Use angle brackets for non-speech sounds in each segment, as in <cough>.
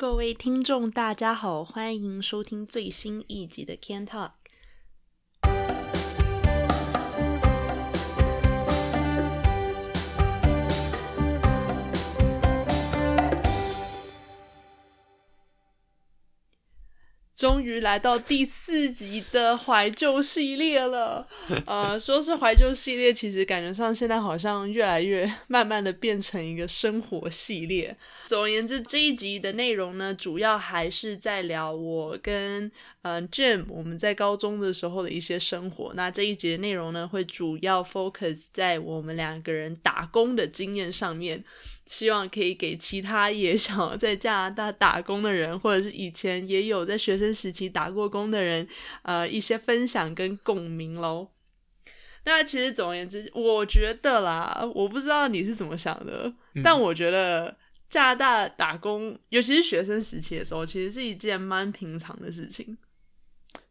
各位听众，大家好，欢迎收听最新一集的 Can Talk。终于来到第四集的怀旧系列了。<laughs> 呃，说是怀旧系列，其实感觉上现在好像越来越慢慢的变成一个生活系列。总而言之，这一集的内容呢，主要还是在聊我跟嗯 Jim 我们在高中的时候的一些生活。那这一节内容呢，会主要 focus 在我们两个人打工的经验上面。希望可以给其他也 <laughs> 想要在加拿大打工的人，或者是以前也有在学生时期打过工的人，呃，一些分享跟共鸣喽。那其实总而言之，我觉得啦，我不知道你是怎么想的，但我觉得加拿大打工，尤其是学生时期的时候，其实是一件蛮平常的事情。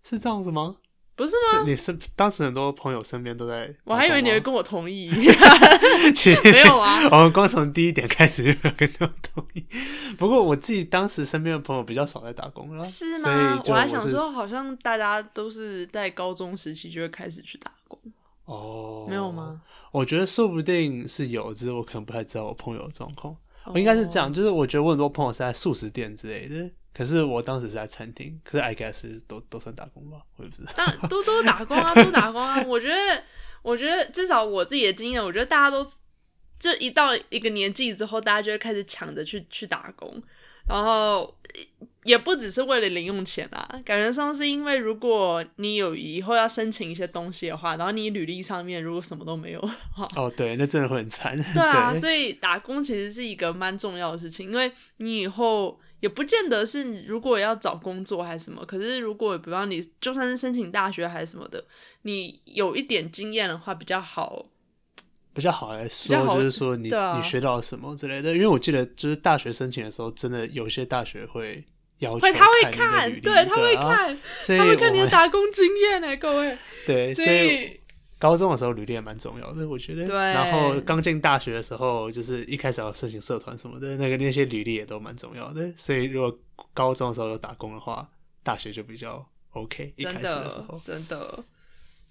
是这样子吗？不是吗？你是当时很多朋友身边都在，我还以为你会跟我同意，<laughs> <laughs> 没有啊。<laughs> 我们光从第一点开始就没有跟他们同意。不过我自己当时身边的朋友比较少在打工了，是吗？我还想说，好像大家都是在高中时期就会开始去打工哦，没有吗？我觉得说不定是有，只是我可能不太知道我朋友的状况。我应该是这样，就是我觉得我很多朋友是在素食店之类的。可是我当时是在餐厅，可是 I guess 都都算打工吧，我也不知道。但都都打工啊，都打工啊。我觉得，我觉得至少我自己的经验，我觉得大家都就一到一个年纪之后，大家就会开始抢着去去打工，然后也不只是为了零用钱啊，感觉上是因为如果你有以后要申请一些东西的话，然后你履历上面如果什么都没有，哦，对，那真的会很惨。对啊，所以打工其实是一个蛮重要的事情，因为你以后。也不见得是如果要找工作还是什么，可是如果比方你就算是申请大学还是什么的，你有一点经验的话比较好，比较好来说，就是说你你学到什么之类的。因为我记得就是大学申请的时候，真的有些大学会要求他会看，对他会看，他会看你的打工经验呢，各位。对，所以。高中的时候履历也蛮重要的，我觉得。对。然后刚进大学的时候，就是一开始要申请社团什么的，那个那些履历也都蛮重要的。所以如果高中的时候有打工的话，大学就比较 OK。一开始的时候，真的。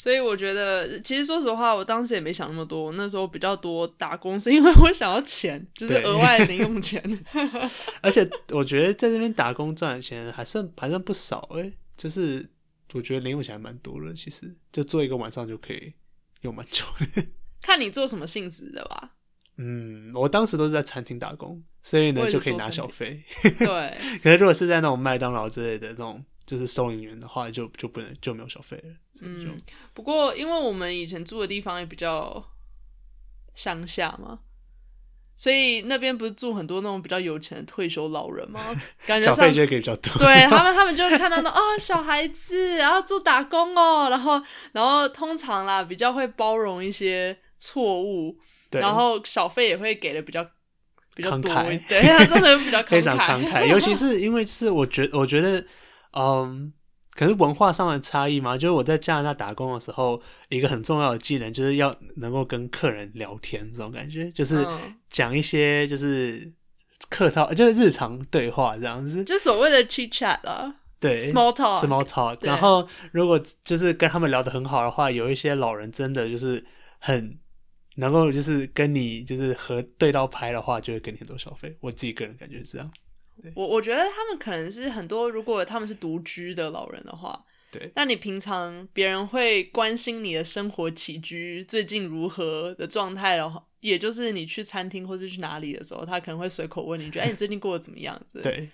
所以我觉得，其实说实话，我当时也没想那么多。那时候比较多打工，是因为我想要钱，就是额外的零用钱。<laughs> 而且我觉得在这边打工赚的钱还算还算不少哎，就是。我觉得零用钱还蛮多的，其实就做一个晚上就可以用蛮久的。<laughs> 看你做什么性质的吧。嗯，我当时都是在餐厅打工，所以呢就可以拿小费。<laughs> 对。可是如果是在那种麦当劳之类的那种，就是收银员的话，就就不能就没有小费了。嗯。不过，因为我们以前住的地方也比较乡下嘛。所以那边不是住很多那种比较有钱的退休老人吗？感觉小费就给比较多。对他们，他们就会看到那哦小孩子，然后做打工哦，然后然后通常啦比较会包容一些错误，然后小费也会给的比较比较多，对，他真的比较 <laughs> 非常慷慨，尤其 <laughs> 是因为是我觉我觉得嗯。可是文化上的差异嘛，就是我在加拿大打工的时候，一个很重要的技能就是要能够跟客人聊天，这种感觉就是讲一些就是客套，就是日常对话这样子，就所谓的 chit chat 啊，对，small talk，small talk。然后如果就是跟他们聊得很好的话，有一些老人真的就是很能够就是跟你就是和对到拍的话，就会给你很多消费。我自己个人感觉是这样。我我觉得他们可能是很多，如果他们是独居的老人的话，对，那你平常别人会关心你的生活起居最近如何的状态的话，也就是你去餐厅或是去哪里的时候，他可能会随口问你，觉得哎，你最近过得怎么样？对，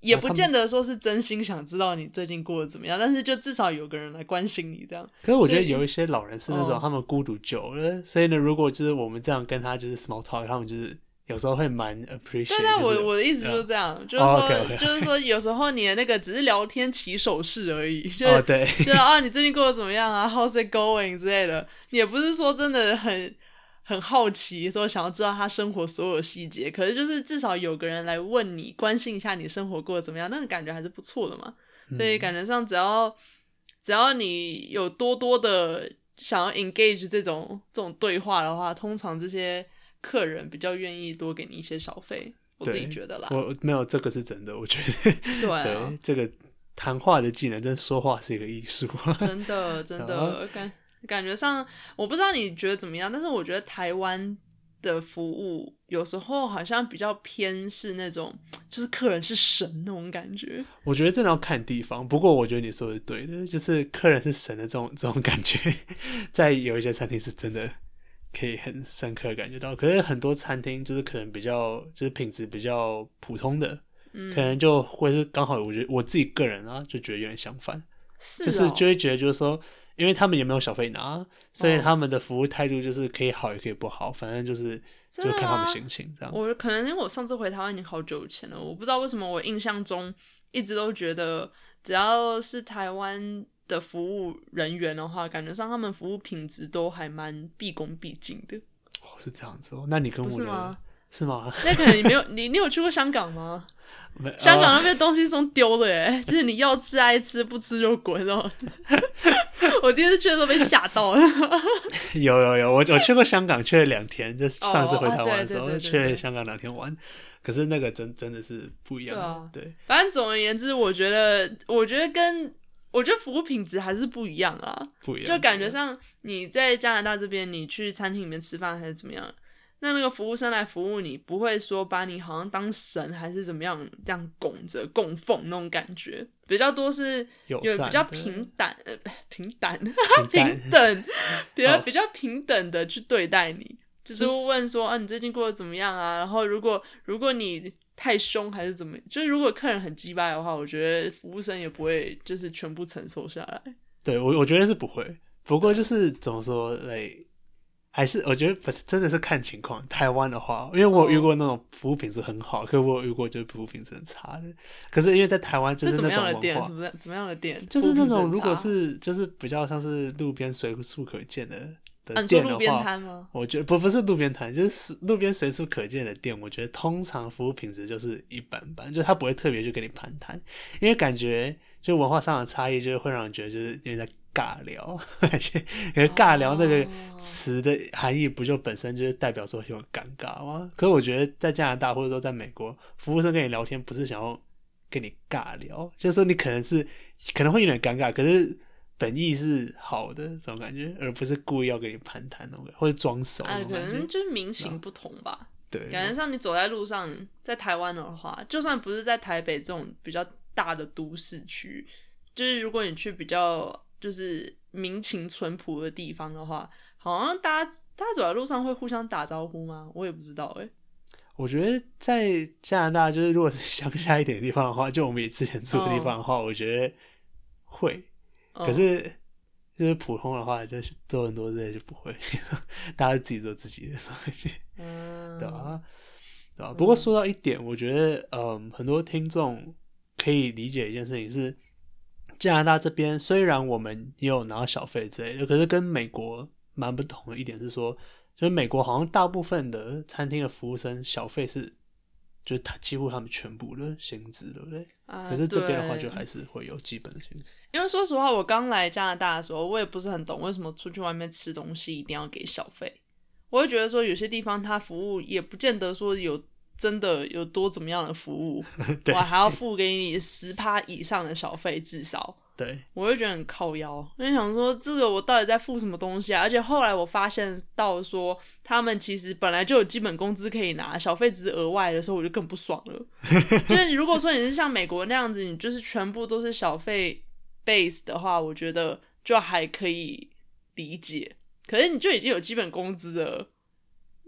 也不见得说是真心想知道你最近过得怎么样，但是就至少有个人来关心你这样。可是我觉得有一些老人是那种他们孤独久了，所以呢，如果就是我们这样跟他就是 small talk，他们就是。有时候会蛮 appreciate。对，但我我的意思就是这样，就是说，就是说，有时候你的那个只是聊天起手势而已，<laughs> 就是对，就是啊，你最近过得怎么样啊？How's it going 之类的，也不是说真的很很好奇，说想要知道他生活所有细节，可是就是至少有个人来问你，关心一下你生活过得怎么样，那个感觉还是不错的嘛。所以感觉上，只要只要你有多多的想要 engage 这种这种对话的话，通常这些。客人比较愿意多给你一些小费，我自己觉得啦。我没有这个是真的，我觉得 <laughs> 对啊对，这个谈话的技能，真的说话是一个艺术。真的真啊的感感觉上，我不知道你觉得怎么样，但是我觉得台湾的服务有时候好像比较偏是那种，就是客人是神那种感觉。我觉得真的要看地方，不过我觉得你说的是对的，就是客人是神的这种这种感觉，<laughs> 在有一些餐厅是真的可以很深刻地感觉到，可是很多餐厅就是可能比较就是品质比较普通的，嗯。可，能就会是刚好，我觉得我自己个人啊就觉得有点相反，是就是哦。就会觉得就是说，因为他们也没有小费拿，所以哦他们的服务态度就是可以好也可以不好，反正就是就看他们心情这样。我可能因为我上次回台湾已经好久以前了，我不知道为什么我印象中一直都觉得只要是台湾的服务人员的话，感觉上他们服务品质都还蛮毕恭毕敬的，哦，是这样子哦，那你跟我吗？是吗？那可能你没有你你有去过香港吗？<laughs> 没香港呃那边东西是用丢的哎，就是你要吃爱吃，不吃就滚那种。<laughs> 我第一次去的时候被吓到了。<laughs> 有有有，我我去过香港，去了两天，就是上次回台湾的时候、去了香港两天玩，可是那个真真的是不一样，对啊对反正总而言之，我觉得，我觉得跟我觉得服务品质还是不一样啊。不一样，就感觉上你在加拿大这边，你去餐厅里面吃饭还是怎么样，那那个服务生来服务你，不会说把你好像当神还是怎么样这样拱着供奉那种感觉，比较多是有比较平等呃 <laughs> 平淡平 <laughs> 平等，比较哦比较平等的去对待你，就是会问说啊你最近过得怎么样啊？然后如果如果你太凶还是怎么，就是如果客人很鸡巴的话，我觉得服务生也不会就是全部承受下来。对我我觉得是不会，不过就是怎么说嘞，还是我觉得不真的是看情况。台湾的话，因为我有遇哦过那种服务品质很好，可是我有遇过就是服务品质很差的。可是因为在台湾就是那种样的店？文化怎，么样怎么样的店？就是那种如果是就是比较像是路边随处可见的啊，的店的话，摊吗？我觉得不不是路边摊，就是路边随处可见的店。我觉得通常服务品质就是一般般，就他不会特别去跟你攀谈，因为感觉就文化上的差异，就是会让人觉得就是有点在尬聊，<laughs> 而且尬聊这个哦词的含义不就本身就是代表说有点尴尬吗？可是我觉得在加拿大或者说在美国，服务生跟你聊天不是想要跟你尬聊，就是说你可能是可能会有点尴尬，可是。本意是好的这种感觉，而不是故意要跟你攀谈那种感觉，或者装熟哎啊，可。能就是民情不同吧。对，感觉上你走在路上，在台湾的话，就算不是在台北这种比较大的都市区，就是如果你去比较就是民情淳朴的地方的话，好像大家大家走在路上会互相打招呼吗？我也不知道哎、我觉得在加拿大，就是如果是乡下一点的地方的话，就我们也之前住的地方的话，我觉得会。嗯可是就是普通的话，就是做很多这些就不会，<laughs> 大家自己做自己的东西，嗯，对吧？对吧？不过说到一点，我觉得嗯，很多听众可以理解一件事情是，加拿大这边虽然我们也有拿到小费之类的，可是跟美国蛮不同的一点是说，就是美国好像大部分的餐厅的服务生小费是，就是他几乎他们全部的薪资，对不对？啊可是这边的话，就还是会有基本的薪资。因为说实话，我刚来加拿大的时候，我也不是很懂为什么出去外面吃东西一定要给小费。我会觉得说，有些地方它服务也不见得说有真的有多怎么样的服务，<laughs> 对我还要付给你十趴以上的小费，至少对，我就觉得很靠腰。我就想说，这个我到底在付什么东西啊？而且后来我发现到说，他们其实本来就有基本工资可以拿，小费只是额外的时候，我就更不爽了。<laughs> 就是如果说你是像美国那样子，你就是全部都是小费 base 的话，我觉得就还可以理解。可是你就已经有基本工资了，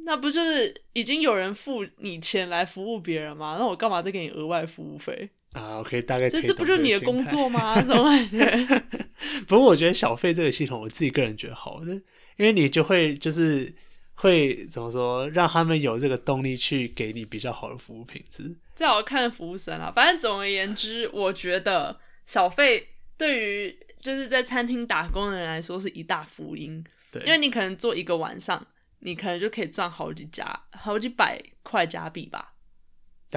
那不就是已经有人付你钱来服务别人吗？那我干嘛再给你额外服务费？啊，OK，大概这这不就是你的工作吗？这种感觉。<laughs> 不过我觉得小费这个系统，我自己个人觉得好的，因为你就会就是会怎么说，让他们有这个动力去给你比较好的服务品质。这要看服务生啊。反正总而言之，我觉得小费对于就是在餐厅打工的人来说是一大福音，对，因为你可能做一个晚上，你可能就可以赚好几家好几百块加币吧。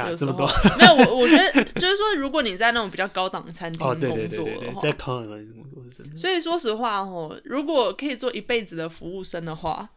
有这么多没有我，我觉得就是说，如果你在那种比较高档的餐 <laughs> 厅哦，工作的话，对对，在康人的工作是真的。所以说实话哦，如果可以做一辈子的服务生的话，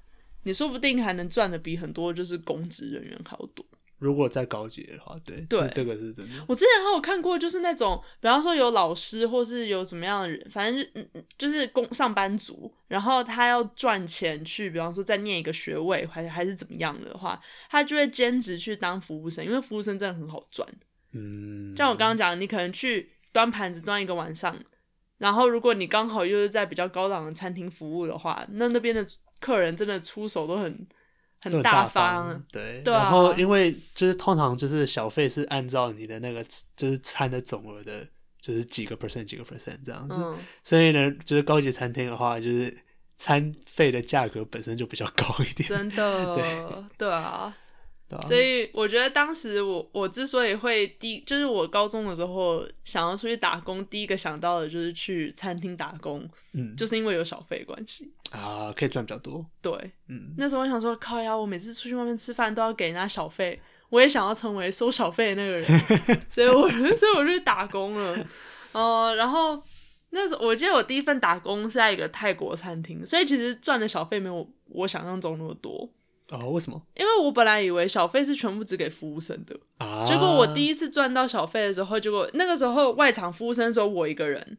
你说不定还能赚的比很多就是公职人员好多。如果再高级的话，对，对这这个是真的。我之前还有看过，就是那种，比方说有老师，或是有什么样的人，反正就是工上班族，然后他要赚钱去，比方说再念一个学位，还还是怎么样的话，他就会兼职去当服务生，因为服务生真的很好赚。嗯，像我刚刚讲，你可能去端盘子端一个晚上，然后如果你刚好又是在比较高档的餐厅服务的话，那那边的客人真的出手都很很很大方。对，对啊然后因为就是通常就是小费是按照你的那个就是餐的总额的，就是几个 percent 几个 percent 这样子，嗯，所以呢，就是高级餐厅的话，就是餐费的价格本身就比较高一点，真的，对 <laughs> 啊。所以我觉得当时我我之所以会第，就是我高中的时候想要出去打工，第一个想到的就是去餐厅打工，嗯，就是因为有小费关系。啊，可以赚比较多，对，嗯，那时候我想说，靠呀，我每次出去外面吃饭都要给人家小费，我也想要成为收小费的那个人，<laughs> 所以我 <laughs> 所以我就去打工了。呃，然后那时候我记得我第一份打工是在一个泰国餐厅，所以其实赚的小费没有我想象中那么多。哦，为什么？因为我本来以为小费是全部只给服务生的，啊？结果我第一次赚到小费的时候，结果那个时候外场服务生只有我一个人，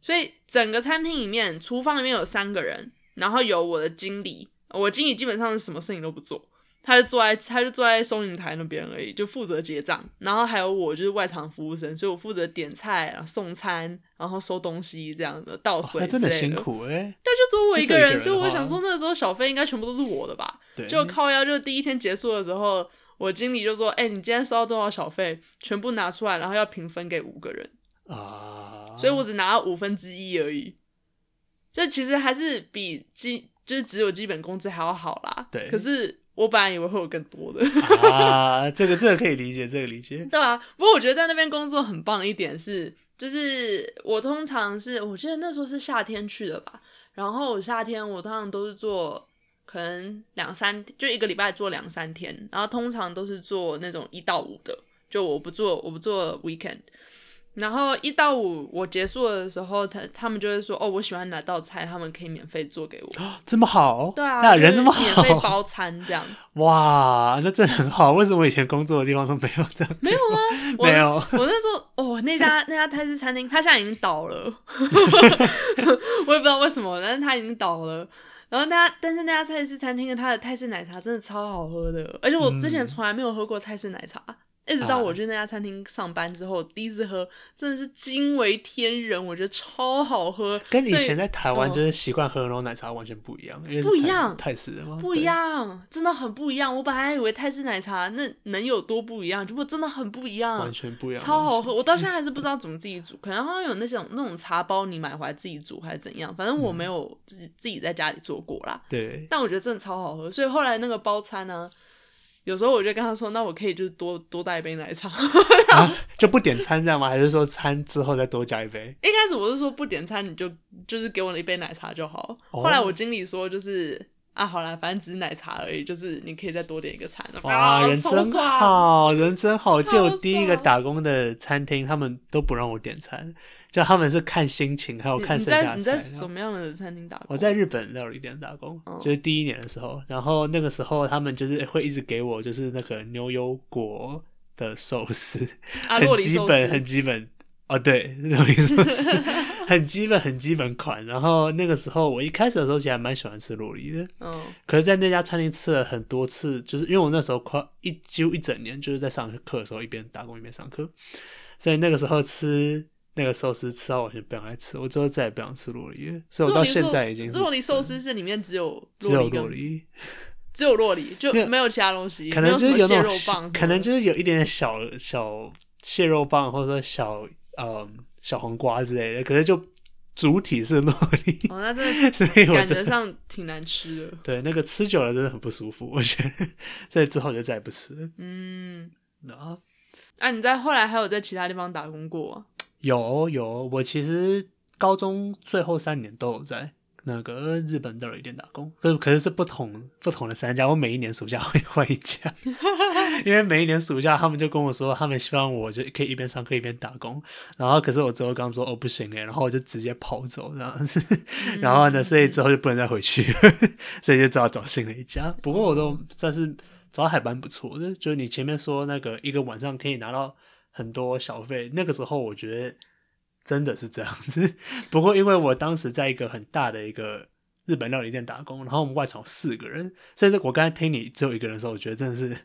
所以整个餐厅里面，厨房里面有三个人，然后有我的经理，我经理基本上是什么事情都不做，他就坐在他就坐在收银台那边而已，就负责结账，然后还有我就是外场服务生，所以我负责点菜、然后送餐，然后收东西这样的倒水那真的辛。苦哎，但就只有我一个人，所以我想说，那个时候小费应该全部都是我的吧？对，就靠腰，就第一天结束的时候，我经理就说：“哎、你今天收到多少小费？全部拿出来，然后要平分给五个人。啊，所以我只拿了五分之一而已。这其实还是比基就是只有基本工资还要好啦。对可是我本来以为会有更多的，<laughs> 啊，这个这个可以理解，这个理解，对啊。不过我觉得在那边工作很棒的一点是，就是我通常是我记得那时候是夏天去的吧，然后我夏天我通常都是做。可能两三就一个礼拜做两三天，然后通常都是做那种一到五的，就我不做我不做 weekend，然后一到五我结束的时候，他他们就会说哦，我喜欢哪道菜，他们可以免费做给我。这么好，对啊，人这么好免费，包餐这样，<laughs> 哇，那真的很好。为什么我以前工作的地方都没有这样？没有吗？我没有我那时候哦，那家那家泰式餐厅，他现在已经倒了，<laughs> 我也不知道为什么，但是他已经倒了。然后那家，但是那家泰式餐厅的它的泰式奶茶真的超好喝的，而且我之前嗯从来没有喝过泰式奶茶，一直到我去那家餐厅上班之后，第一次喝真的是惊为天人，我觉得超好喝。跟以前在台湾嗯就是习惯喝的那种奶茶完全不一样，不一样泰式的吗？不一。样，真的很不一样。我本来以为泰式奶茶那能有多不一样，结果真的很不一样，完全不一样，超好喝。我到现在还是不知道怎么自己煮，可能好像有那种那种茶包，你买回来自己煮还是怎样，反正我没有自己自己在家里做过啦。对，但我觉得真的超好喝，所以后来那个包餐呢、有时候我就跟他说，那我可以就是多多带一杯奶茶。<laughs> 啊，就不点餐这样吗？还是说餐之后再多加一杯？一开始我是说不点餐，你就就是给我一杯奶茶就好。哦后来我经理说就是。啊，好啦，反正只是奶茶而已，就是你可以再多点一个餐。哇，啊人真好，人真好。就第一个打工的餐厅，他们都不让我点餐，就他们是看心情，还有看剩下菜。你。在什么样的餐厅打工？我在日本料理店打工，哦就是第一年的时候，然后那个时候他们就是会一直给我就是那个牛油果的寿司，啊，很基本，很基本。哦，对，<laughs> 洛里寿司很基本，<laughs> 很基本款。然后那个时候我一开始的时候其实还蛮喜欢吃洛梨的，嗯可是在那家餐厅吃了很多次，就是因为我那时候快一几乎一整年就是在上课的时候一边打工一边上课，所以那个时候吃那个寿司吃到完全不想再吃，我之后再也不想吃洛里了，所以我到现在已经是洛里寿司是里面只有只有洛里，<laughs> 只有洛里，就没有其他东西，可能就是有那种肉棒可能就是有一点点小小蟹肉棒或者说小呃小黄瓜之类的，可是就主体是洛里，哦，那真的 <laughs> 所以感觉上挺难吃的。对那个吃久了真的很不舒服，我觉得，所以之后就再也不吃了。嗯，啊，啊，你在后来还有在其他地方打工过吗？有有，我其实高中最后三年都有在那个日本料理店打工，可是可是是不同不同的三家，我每一年暑假会换一家，<laughs> 因为每一年暑假他们就跟我说，他们希望我就可以一边上课一边打工，然后可是我之后跟他们说哦不行诶，然后我就直接跑走这样子，然后呢，所以之后就不能再回去，<laughs> 所以就只好找新的一家。不过我都算是找还蛮不错的。就是你前面说那个一个晚上可以拿到很多小费，那个时候我觉得真的是这样子。<laughs> 不过因为我当时在一个很大的一个日本料理店打工，然后我们外场四个人，所以我刚才听你只有一个人的时候，我觉得真的是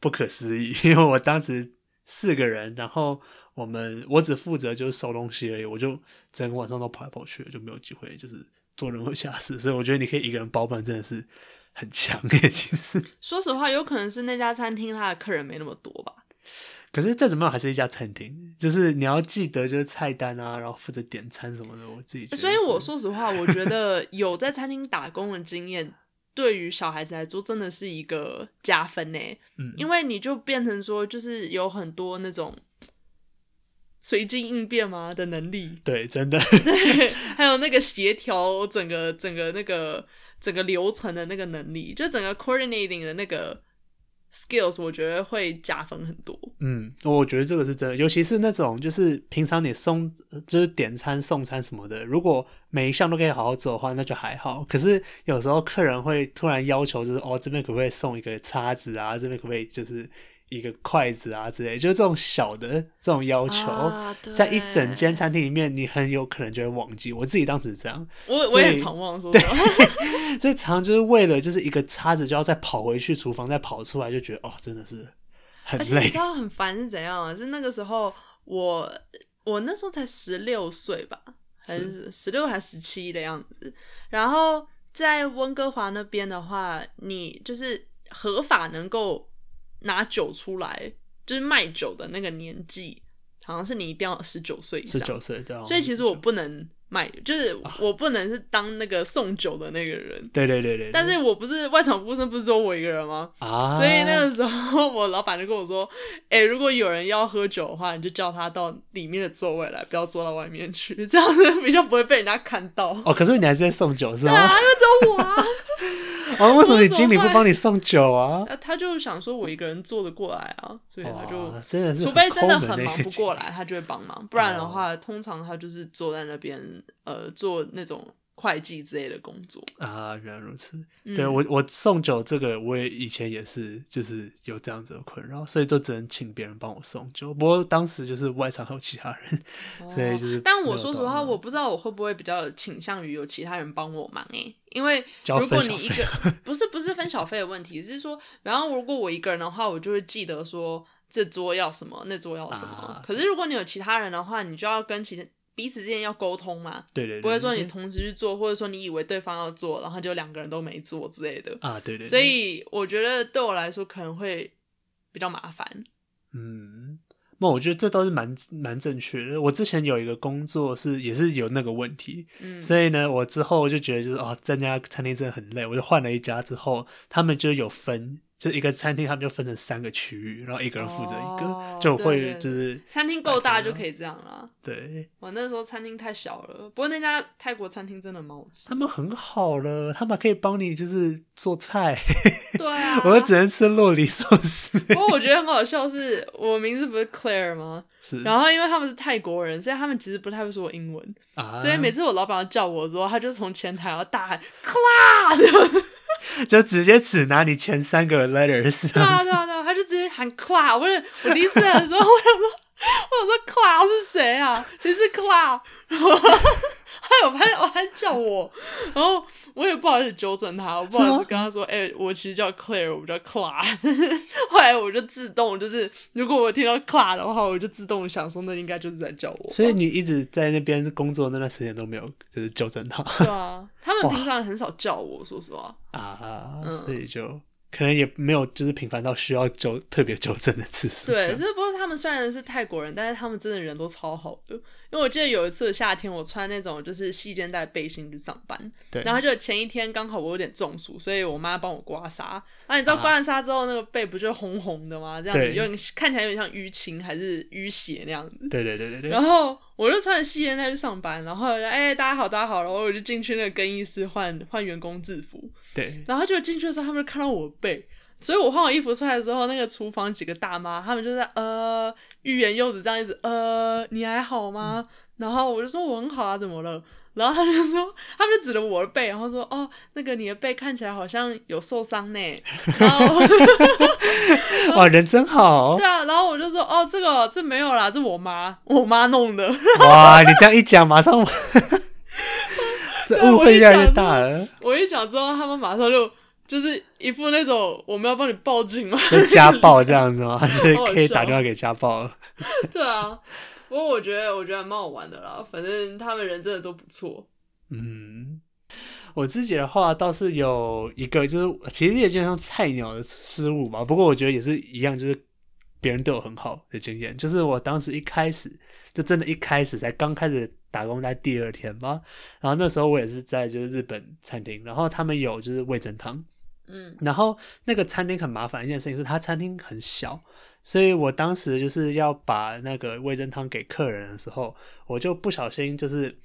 不可思议，<laughs> 因为我当时四个人，然后我们我只负责就是收东西而已，我就整个晚上都跑来跑去，就没有机会就是做任何其他事，所以我觉得你可以一个人包办真的是很强烈，其实。<laughs> 说实话，有可能是那家餐厅它的客人没那么多吧。可是再怎么样还是一家餐厅，就是你要记得就是菜单啊，然后负责点餐什么的，我自己。所以我说实话，我觉得有在餐厅打工的经验，对于小孩子来说真的是一个加分呢。嗯，因为你就变成说，就是有很多那种随机应变嘛的能力，对，真的，对，还有那个协调整个整个那个整个流程的那个能力，就整个 coordinating 的那个 skills，我觉得会加分很多。嗯，我觉得这个是真的，尤其是那种就是平常你送就是点餐送餐什么的，如果每一项都可以好好做的话，那就还好。可是有时候客人会突然要求，就是哦这边可不可以送一个叉子啊，这边可不可以就是一个筷子啊之类，就是这种小的这种要求，啊在一整间餐厅里面，你很有可能就会忘记。我自己当时是这样，我我也常忘，说对。<laughs> 所以常常就是为了就是一个叉子就要再跑回去厨房，再跑出来，就觉得哦真的是很累而且你知。道很烦是怎样啊？是那个时候我我那时候才十六岁吧，还是十六还十七的样子。然后在温哥华那边的话，你就是合法能够拿酒出来，就是卖酒的那个年纪，好像是你一定要十九岁以十上。九岁对啊，所以其实我不能卖，就是啊我不能是当那个送酒的那个人。对对对对，但是我不是外场服务生，不是只有我一个人吗？啊，所以那个时候，我老板就跟我说：“哎、如果有人要喝酒的话，你就叫他到里面的座位来，不要坐到外面去，这样子比较不会被人家看到。哦，可是你还是在送酒是对啊，吗？因为只有我啊。哦，<laughs> 为什么你经理不帮你送酒啊？那他就想说我一个人做得过来啊，所以他就真的是除非真的很忙不过来，他就会帮忙。不然的话，通常他就是坐在那边呃做那种会计之类的工作。啊，原来如此。嗯对我，我送酒这个，我也以前也是，就是有这样子的困扰，所以就只能请别人帮我送酒。不过当时就是外场还有其他人，所以就是哦但我说实话，我不知道我会不会比较倾向于有其他人帮我忙诶、因为 <laughs> 如果你一个不是不是分小费的问题，是说，然后如果我一个人的话，我就会记得说这桌要什么，那桌要什么。啊可是如果你有其他人的话，你就要跟其他彼此之间要沟通嘛，对对对，不会说你同时去做，或者说你以为对方要做，然后就两个人都没做之类的。啊，对对，对所以我觉得对我来说可能会比较麻烦。嗯，那我觉得这都是蛮蛮正确的。我之前有一个工作是也是有那个问题，嗯，所以呢，我之后就觉得就是哦，这家餐厅真的很累，我就换了一家之后，他们就有分，就一个餐厅他们就分成三个区域，然后一个人负责一个，哦就会就是餐厅够大就。可以这样啦。对，我那时候餐厅太小了，不过那家泰国餐厅真的蛮好吃。他们很好了，他们可以帮你就是做菜，对啊，<laughs> 我就只能吃洛里寿司。不过我觉得很好笑是，我名字不是 Claire 吗？<laughs> 是，然后因为他们是泰国人，所以他们其实不太会说英文，啊，所以每次我老板要叫我的时候，他就从前台要大喊 “Cla”，<laughs> 就直接只拿你前三个 letters，对啊对啊对啊，他就直接喊 “Cla”。我我第一次的时候，我想说，我想说 “Cla” 是谁啊？谁是 Cla？<laughs> 有发现，哦，他叫我，然后我也不好意思纠正他，我不好意思跟他说，哎、我其实叫 Claire，我不叫 Cla。<laughs> 后来我就自动就是，如果我听到 Cla 的话，我就自动想说，那应该就是在叫我。所以你一直在那边工作那段时间都没有就是纠正他对啊，他们平常很少叫我，说实话。啊，嗯所以就可能也没有就是频繁到需要纠特别纠正的次数。对，只是不过他们虽然是泰国人，但是他们真的人都超好的。因为我记得有一次夏天，我穿那种就是细肩带背心去上班，对，然后就前一天刚好我有点中暑，所以我妈帮我刮痧。那你知道啊刮完痧之后，那个背不就红红的吗？这样子对有点看起来有点像淤青还是淤血那样子。对对对对对，然后我就穿着细肩带去上班，然后哎、大家好，大家好，然后我就进去那个更衣室换换员工制服，对然后就进去的时候，他们就看到我背，所以我换完衣服出来的时候，那个厨房几个大妈，他们就在呃欲言又止这样一直呃你还好吗？然后我就说我很好啊，怎么了？然后他就说，他们就指着我的背，然后说：“哦，那个你的背看起来好像有受伤呢。<laughs> ”然后，<laughs> 哇，人真好对。啊，然后我就说：“哦，这个这没有啦，这我妈我妈弄的。哇，你这样一讲，马上 <laughs> 这误会越来越大了，”我一讲之后，他们马上就就是一副那种我们要帮你报警吗？<laughs> 就家暴这样子吗？<laughs> 就可以打笑电话给家暴。<laughs> 对啊，不过我觉得我觉得还蛮好玩的啦，反正他们人真的都不错。嗯，我自己的话倒是有一个，就是其实也就像菜鸟的失误嘛，不过我觉得也是一样，就是别人对我很好的经验，就是我当时一开始就真的一开始才刚开始打工在第二天吧，然后那时候我也是在就是日本餐厅，然后他们有就是味噌汤，嗯然后那个餐厅很麻烦一件事情是，它餐厅很小，所以我当时就是要把那个味噌汤给客人的时候，我就不小心就是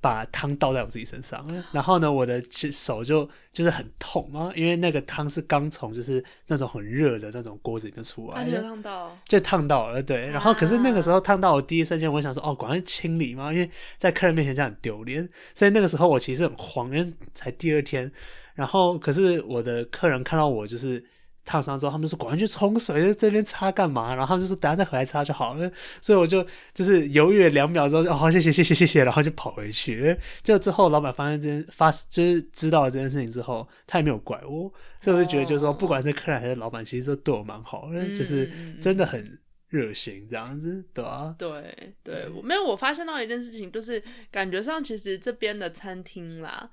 把汤倒在我自己身上，然后呢，我的手就就是很痛嘛，因为那个汤是刚从就是那种很热的那种锅子里面出来的。烫到？就烫到了，对。然后可是那个时候烫到我第一瞬间，我想说，哦，赶快清理嘛，因为在客人面前这样很丢脸。所以那个时候我其实很慌，因为才第二天。然后可是我的客人看到我就是烫伤之后，他们就说赶快去冲水，就这边擦干嘛？然后他们就说等下再回来擦就好了。所以我就就是犹豫了两秒之后就，哦，好，谢谢谢谢谢谢，然后就跑回去。就之后老板发现这件发就是知道了这件事情之后，他也没有怪我，所以我就觉得就是说，哦不管是客人还是老板，其实都对我蛮好的，就是真的很热心这样子，对啊，对对，我没有，我发现到一件事情，就是感觉上其实这边的餐厅啦，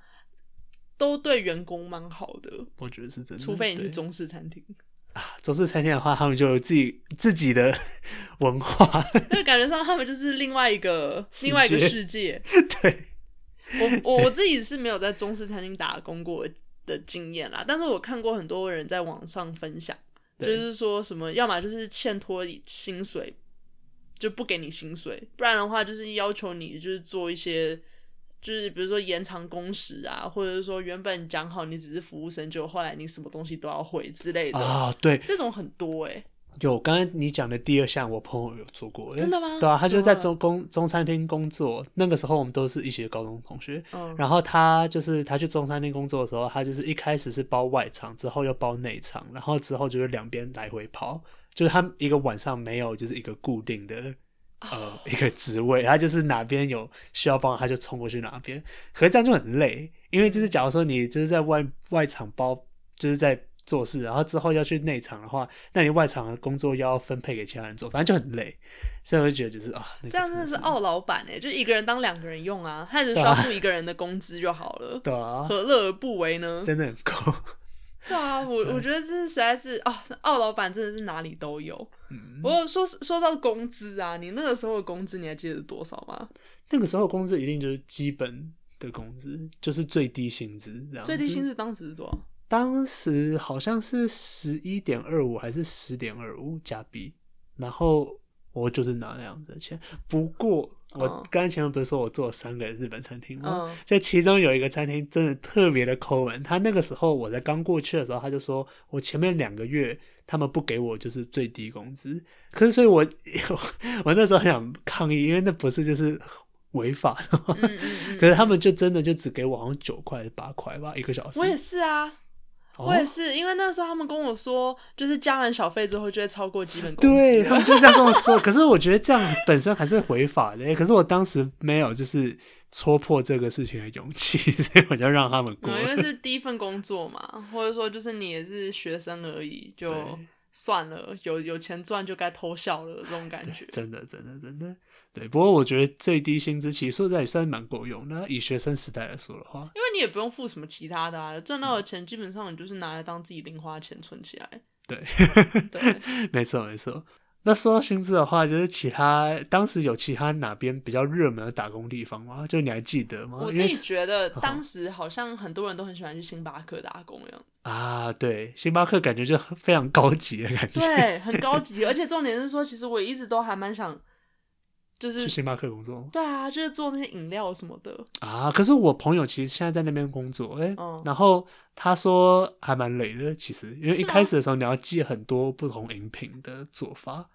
都对员工蛮好的，我觉得是真的。除非你去中式餐厅，啊，中式餐厅的话，他们就有自己自己的文化，<laughs> 就感觉上他们就是另外一个另外一个世界。<laughs> 对，我我我自己是没有在中式餐厅打工过的经验啦，但是我看过很多人在网上分享，就是说什么，要么就是欠拖薪水，就不给你薪水，不然的话就是要求你就是做一些。就是比如说延长工时啊，或者是说原本讲好你只是服务生，就后来你什么东西都要会之类的，啊，对，这种很多哎、有刚刚你讲的第二项，我朋友有做过，真的吗对啊，他就在中工中餐厅工作，那个时候我们都是一起的高中同学，嗯，然后他就是他去中餐厅工作的时候，他就是一开始是包外场，之后又包内场，然后之后就是两边来回跑，就是他一个晚上没有就是一个固定的呃一个职位，他就是哪边有需要帮，他就冲过去哪边。可是这样就很累，因为就是假如说你就是在外外场包，就是在做事，然后之后要去内场的话，那你外场的工作要分配给其他人做，反正就很累。所以我就觉得就是啊，那个这样真的是是傲老板哎、就一个人当两个人用啊，他只需要付一个人的工资就好了，对啊，何乐而不为呢？真的很够。<laughs> 对啊，我我觉得这实在是啊，傲老板真的是哪里都有。嗯不过说说到工资啊，你那个时候的工资你还记得多少吗？那个时候工资一定就是基本的工资，就是最低薪资。最低薪资当时是多少？当时好像是十一点二五还是十点二五加币，然后我就是拿那样子的钱。不过我嗯刚才前面不是说我做了三个日本餐厅吗？嗯就其中有一个餐厅真的特别的抠门，他那个时候我在刚过去的时候，他就说我前面两个月他们不给我就是最低工资，可是所以我 <laughs> 我那时候很想抗议，因为那不是就是违法的？嗯嗯嗯。<laughs> 可是他们就真的就只给我好像九块还是八块吧，一个小时。我也是啊，哦我也是，因为那时候他们跟我说，就是加完小费之后就会超过基本工资。对他们就这样跟我说，可是我觉得这样本身还是违法的。可是我当时没有就是戳破这个事情的勇气，<laughs> 所以我就让他们过嗯，因为。是第一份工作嘛，或者说就是你也是学生而已，就算了，有有钱赚就该偷笑了这种感觉。真的，真的，真的，对。不过我觉得最低薪资其实说实在也算蛮够用的，以学生时代来说的话，因为你也不用付什么其他的啊，赚到的钱基本上你就是拿来当自己零花钱存起来。对，对，没错，没错。那说到薪资的话，就是其他当时有其他哪边比较热门的打工地方吗？就你还记得吗？我自己觉得好 <laughs> 当时好像很多人都很喜欢去星巴克打工一样，啊，对，星巴克感觉就非常高级的感觉。对，很高级，而且重点是说，其实我一直都还蛮想，就是去星巴克工作对啊，就是做那些饮料什么的。啊，可是我朋友其实现在在那边工作，哎、嗯然后他说还蛮累的，其实因为一开始的时候你要记很多不同饮品的做法，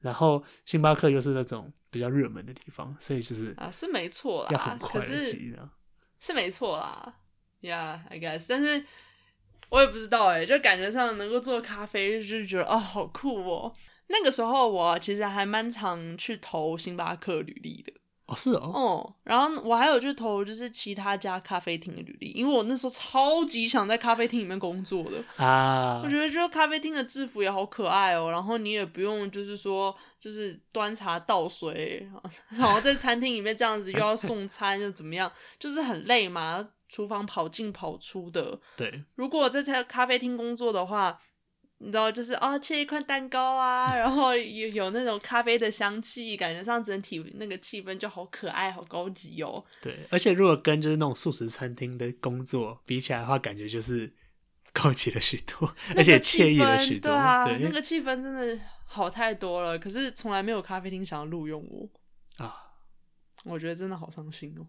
然后星巴克又是那种比较热门的地方，所以就是啊，是没错啦要很，快可的是骑的。是没错啦，Yeah，I guess，但是我也不知道哎、就感觉上能够做咖啡，就是觉得哦，好酷哦。那个时候我其实还蛮常去投星巴克履历的，哦，是哦，哦，然后我还有去投就是其他家咖啡厅的履历，因为我那时候超级想在咖啡厅里面工作的，啊我，觉得就咖啡厅的制服也好可爱哦，然后你也不用就是说就是端茶倒水，<laughs> 然后在餐厅里面这样子又要送餐又怎么样，就是很累嘛，厨房跑进跑出的。对，如果在咖咖啡厅工作的话，你知道就是啊、切一块蛋糕啊，然后有有那种咖啡的香气，感觉上整体那个气氛就好可爱、好高级哦。对，而且如果跟就是那种素食餐厅的工作比起来的话，感觉就是 <laughs> 高级了许多，而且惬意了许多。对啊，对那个气氛真的好太多了。可是从来没有咖啡厅想要录用我，啊，我觉得真的好伤心哦。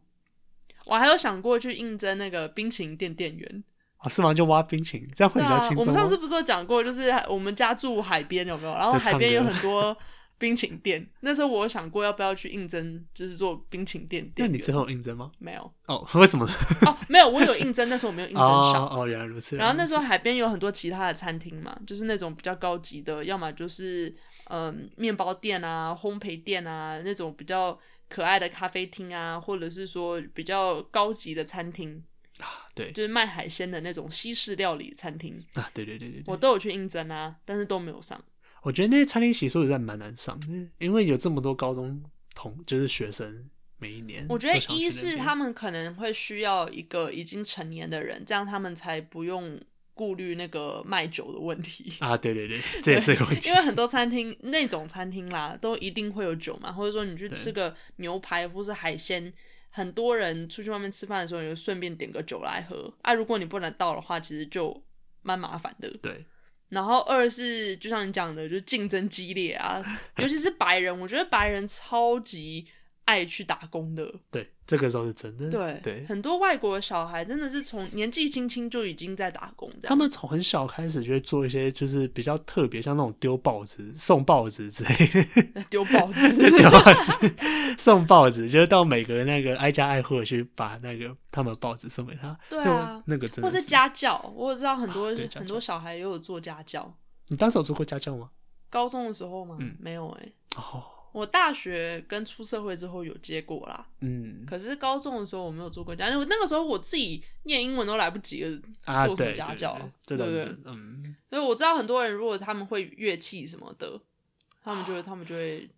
我还有想过去应征那个冰淇淋店店员，哦，是吗？就挖冰淇淋，这样会比较轻，松吗。我们上次不是有讲过，就是我们家住海边有没有？然后海边有很多冰淇淋店。那时候我有想过要不要去应征，就是做冰淇淋店那。你最后有应征吗？没有哦，<laughs> 为什么？哦，没有，我有应征，但是我没有应征上。哦哦，原来如此。然后那时候候海边有很多其他的餐厅嘛，就是那种比较高级的，要么就是嗯面包店啊、烘焙店啊那种比较可爱的咖啡厅啊，或者是说比较高级的餐厅，啊，对就是卖海鲜的那种西式料理餐厅，啊，对对对对对，我都有去应征啊，但是都没有上。我觉得那些餐厅其实说实在蛮难上的，因为有这么多高中同就是学生，每一年我觉得一是他们可能会需要一个已经成年的人，这样他们才不用顾虑那个卖酒的问题。<laughs> 啊，对对对，<laughs> 这也是个问题因。为很多餐厅那种餐厅啦，都一定会有酒嘛，或者说你去吃个牛排或是海鲜，很多人出去外面吃饭的时候，你就顺便点个酒来喝啊。如果你不能到的话，其实就蛮麻烦的。对，然后二是就像你讲的，就竞争激烈啊，尤其是白人，我觉得白人超级爱去打工的。对，这个时候是真的。对对，很多外国的小孩真的是从年纪轻轻就已经在打工，这样他们从很小开始就会做一些就是比较特别，像那种丢报纸、送报纸之类的，<laughs> 丢报纸。<laughs> 丢报纸、送报纸，就是到每个那个挨家挨户去把那个他们的报纸送给他。对啊那个真或是的是。家教，我有知道很多、很多小孩也有做家教。你当时有做过家教吗？高中的时候吗？嗯没有哎、哦，我大学跟出社会之后有接过啦，嗯，可是高中的时候我没有做过家教，那个时候我自己念英文都来不及了，啊，做什么家教对对不对嗯，所以我知道很多人如果他们会乐器什么的，他们就会他们就会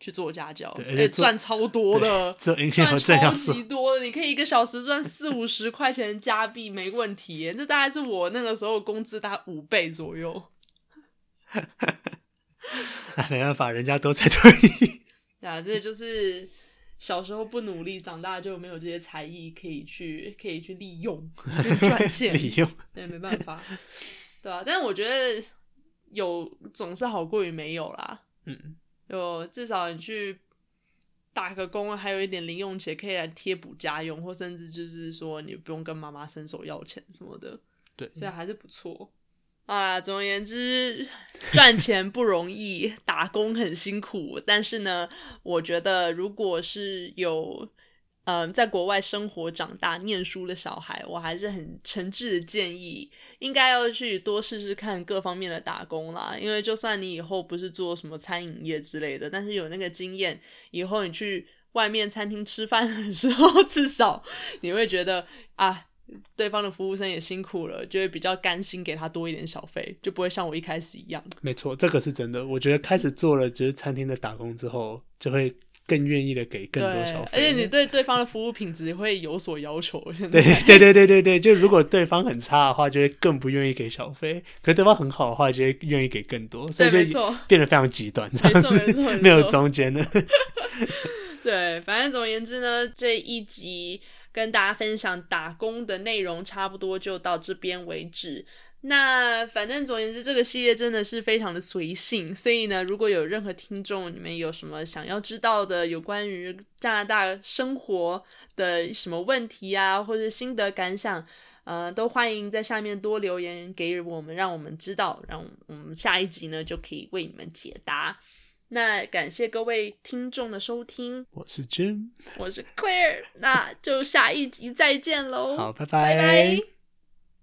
去做家教，而赚超多的。<laughs> 赚超说级，多的，你可以一个小时赚四五十块钱加币没问题耶，这大概是我那个时候工资大概五倍左右。<laughs> <laughs> 哎没办法，人家都在对。对啊，这就是小时候不努力，长大就没有这些才艺可以去可以去利用 <laughs> 去赚钱，利用。对，没办法，对啊，但是我觉得有总是好过于没有啦，嗯，就至少你去打个工，还有一点零用钱可以来贴补家用，或甚至就是说你不用跟妈妈伸手要钱什么的，对，所以还是不错。啊，总而言之，赚钱不容易，打工很辛苦。但是呢，我觉得如果是有嗯在国外生活、长大、念书的小孩，我还是很诚挚的建议，应该要去多试试看各方面的打工啦。因为就算你以后不是做什么餐饮业之类的，但是有那个经验，以后你去外面餐厅吃饭的时候，<laughs> 至少你会觉得啊。对方的服务生也辛苦了，就会比较甘心给他多一点小费，就不会像我一开始一样。没错，这个是真的。我觉得开始做了就是餐厅的打工之后，就会更愿意的给更多小，费。而且你对对方的服务品质会有所要求。<laughs> 对对对对对对，就如果对方很差的话，就会更不愿意给小费；可是对方很好的话，就会愿意给更多，所以就对没错变得非常极端，没错没错 <laughs> 没没有中间的。<laughs> 对，反正总而言之呢，这一集跟大家分享打工的内容，差不多就到这边为止。那反正总而言之，这个系列真的是非常的随性，所以呢，如果有任何听众，你们有什么想要知道的有关于加拿大生活的什么问题啊，或者心得感想，呃，都欢迎在下面多留言给我们，让我们知道，让我们下一集呢就可以为你们解答。那感谢各位听众的收听，我是 Jim，我是 Claire，那就下一集再见喽。好，拜拜。拜